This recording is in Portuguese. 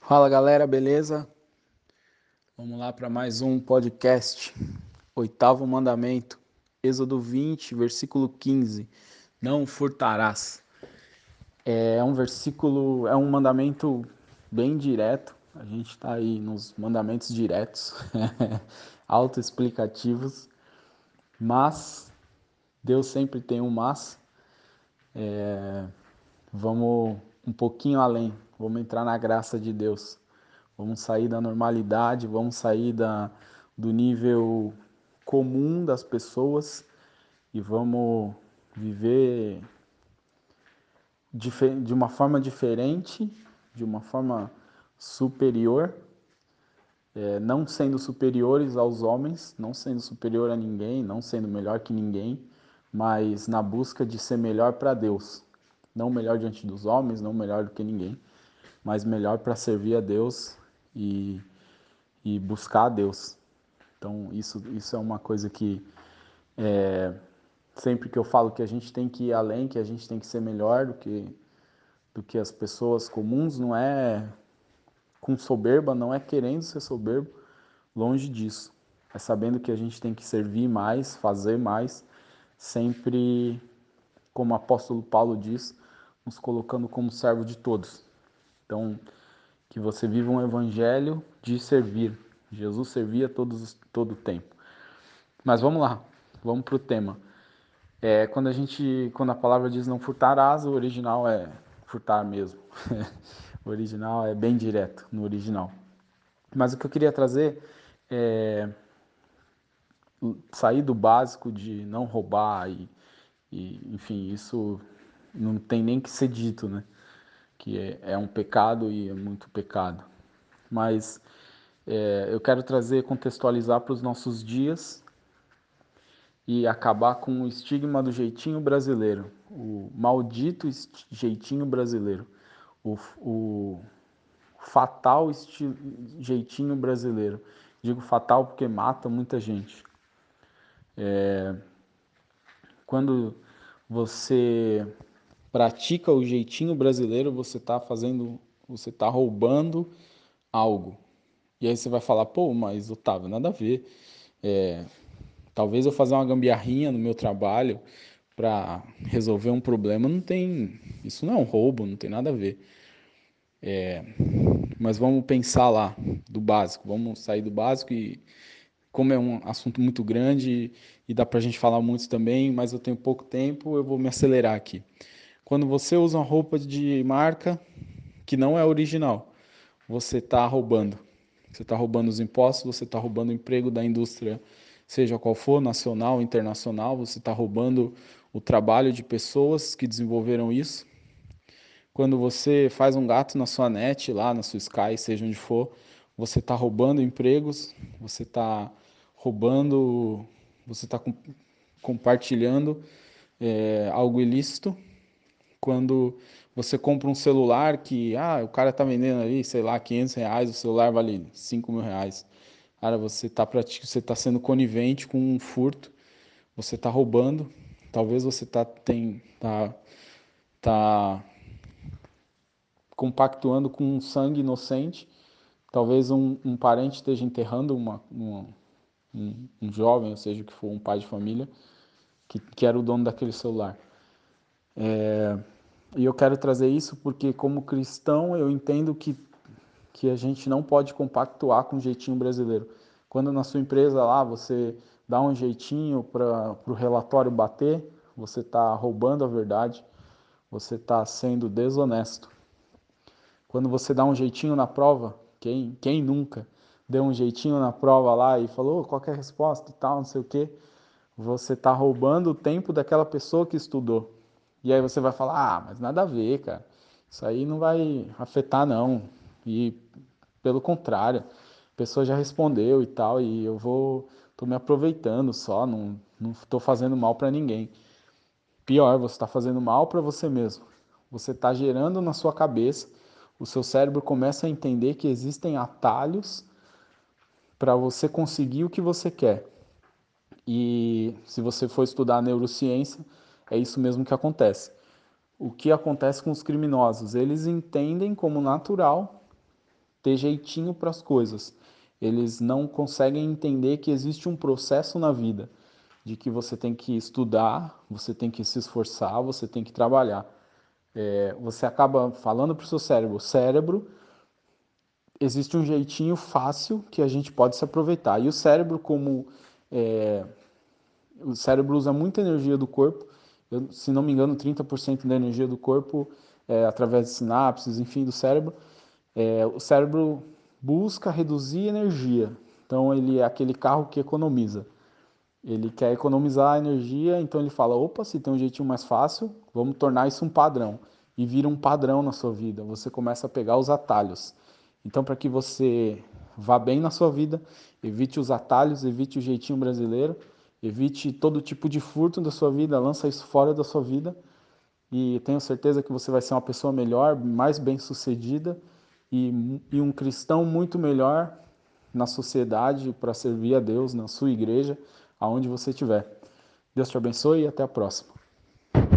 Fala galera, beleza? Vamos lá para mais um podcast. Oitavo mandamento, Êxodo 20, versículo 15. Não furtarás. É um versículo, é um mandamento bem direto. A gente está aí nos mandamentos diretos, autoexplicativos, mas Deus sempre tem um mas. É, vamos um pouquinho além, vamos entrar na graça de Deus, vamos sair da normalidade, vamos sair da, do nível comum das pessoas e vamos viver de uma forma diferente, de uma forma superior, é, não sendo superiores aos homens, não sendo superior a ninguém, não sendo melhor que ninguém, mas na busca de ser melhor para Deus não melhor diante dos homens, não melhor do que ninguém, mas melhor para servir a Deus e, e buscar a Deus. Então, isso, isso é uma coisa que é, sempre que eu falo que a gente tem que ir além, que a gente tem que ser melhor do que, do que as pessoas comuns, não é com soberba, não é querendo ser soberbo, longe disso. É sabendo que a gente tem que servir mais, fazer mais, sempre, como o apóstolo Paulo diz, nos colocando como servo de todos. Então, que você viva um evangelho de servir. Jesus servia todos, todo o tempo. Mas vamos lá, vamos para o tema. É, quando a gente, quando a palavra diz não furtarás, o original é furtar mesmo. o original é bem direto no original. Mas o que eu queria trazer é sair do básico de não roubar e, e enfim, isso não tem nem que ser dito, né? Que é, é um pecado e é muito pecado. Mas é, eu quero trazer, contextualizar para os nossos dias e acabar com o estigma do jeitinho brasileiro, o maldito jeitinho brasileiro, o, o fatal jeitinho brasileiro. Digo fatal porque mata muita gente. É, quando você pratica o jeitinho brasileiro, você está fazendo, você está roubando algo. E aí você vai falar, pô, mas Otávio, nada a ver. É, talvez eu fazer uma gambiarrinha no meu trabalho para resolver um problema, não tem, isso não é um roubo, não tem nada a ver. É, mas vamos pensar lá do básico, vamos sair do básico e como é um assunto muito grande e dá para a gente falar muito também, mas eu tenho pouco tempo, eu vou me acelerar aqui quando você usa uma roupa de marca que não é original, você está roubando. Você está roubando os impostos, você está roubando o emprego da indústria, seja qual for, nacional, internacional, você está roubando o trabalho de pessoas que desenvolveram isso. Quando você faz um gato na sua net, lá na sua Sky, seja onde for, você está roubando empregos, você está roubando, você está compartilhando é, algo ilícito quando você compra um celular que, ah, o cara tá vendendo ali, sei lá, 500 reais, o celular vale 5 mil reais. Cara, você tá, você tá sendo conivente com um furto, você tá roubando, talvez você tá, tem, tá, tá compactuando com um sangue inocente, talvez um, um parente esteja enterrando uma, uma um, um, jovem, ou seja, que for um pai de família, que, que era o dono daquele celular. É, e eu quero trazer isso porque, como cristão, eu entendo que, que a gente não pode compactuar com o jeitinho brasileiro. Quando na sua empresa lá você dá um jeitinho para o relatório bater, você está roubando a verdade, você está sendo desonesto. Quando você dá um jeitinho na prova, quem, quem nunca deu um jeitinho na prova lá e falou qualquer é resposta e tal, não sei o quê, você está roubando o tempo daquela pessoa que estudou. E aí você vai falar, ah, mas nada a ver, cara. Isso aí não vai afetar, não. E pelo contrário, a pessoa já respondeu e tal, e eu vou, tô me aproveitando só, não, não tô fazendo mal para ninguém. Pior, você está fazendo mal para você mesmo. Você está gerando na sua cabeça, o seu cérebro começa a entender que existem atalhos para você conseguir o que você quer. E se você for estudar neurociência, é isso mesmo que acontece. O que acontece com os criminosos? Eles entendem como natural ter jeitinho para as coisas. Eles não conseguem entender que existe um processo na vida, de que você tem que estudar, você tem que se esforçar, você tem que trabalhar. É, você acaba falando para o seu cérebro, cérebro, existe um jeitinho fácil que a gente pode se aproveitar. E o cérebro, como é, o cérebro usa muita energia do corpo, eu, se não me engano, 30% da energia do corpo é através de sinapses, enfim, do cérebro. É, o cérebro busca reduzir energia, então ele é aquele carro que economiza. Ele quer economizar energia, então ele fala: opa, se tem um jeitinho mais fácil, vamos tornar isso um padrão. E vira um padrão na sua vida. Você começa a pegar os atalhos. Então, para que você vá bem na sua vida, evite os atalhos, evite o jeitinho brasileiro, evite todo tipo de furto da sua vida, lança isso fora da sua vida e tenho certeza que você vai ser uma pessoa melhor, mais bem-sucedida e, e um cristão muito melhor na sociedade para servir a Deus, na sua igreja, aonde você estiver. Deus te abençoe e até a próxima.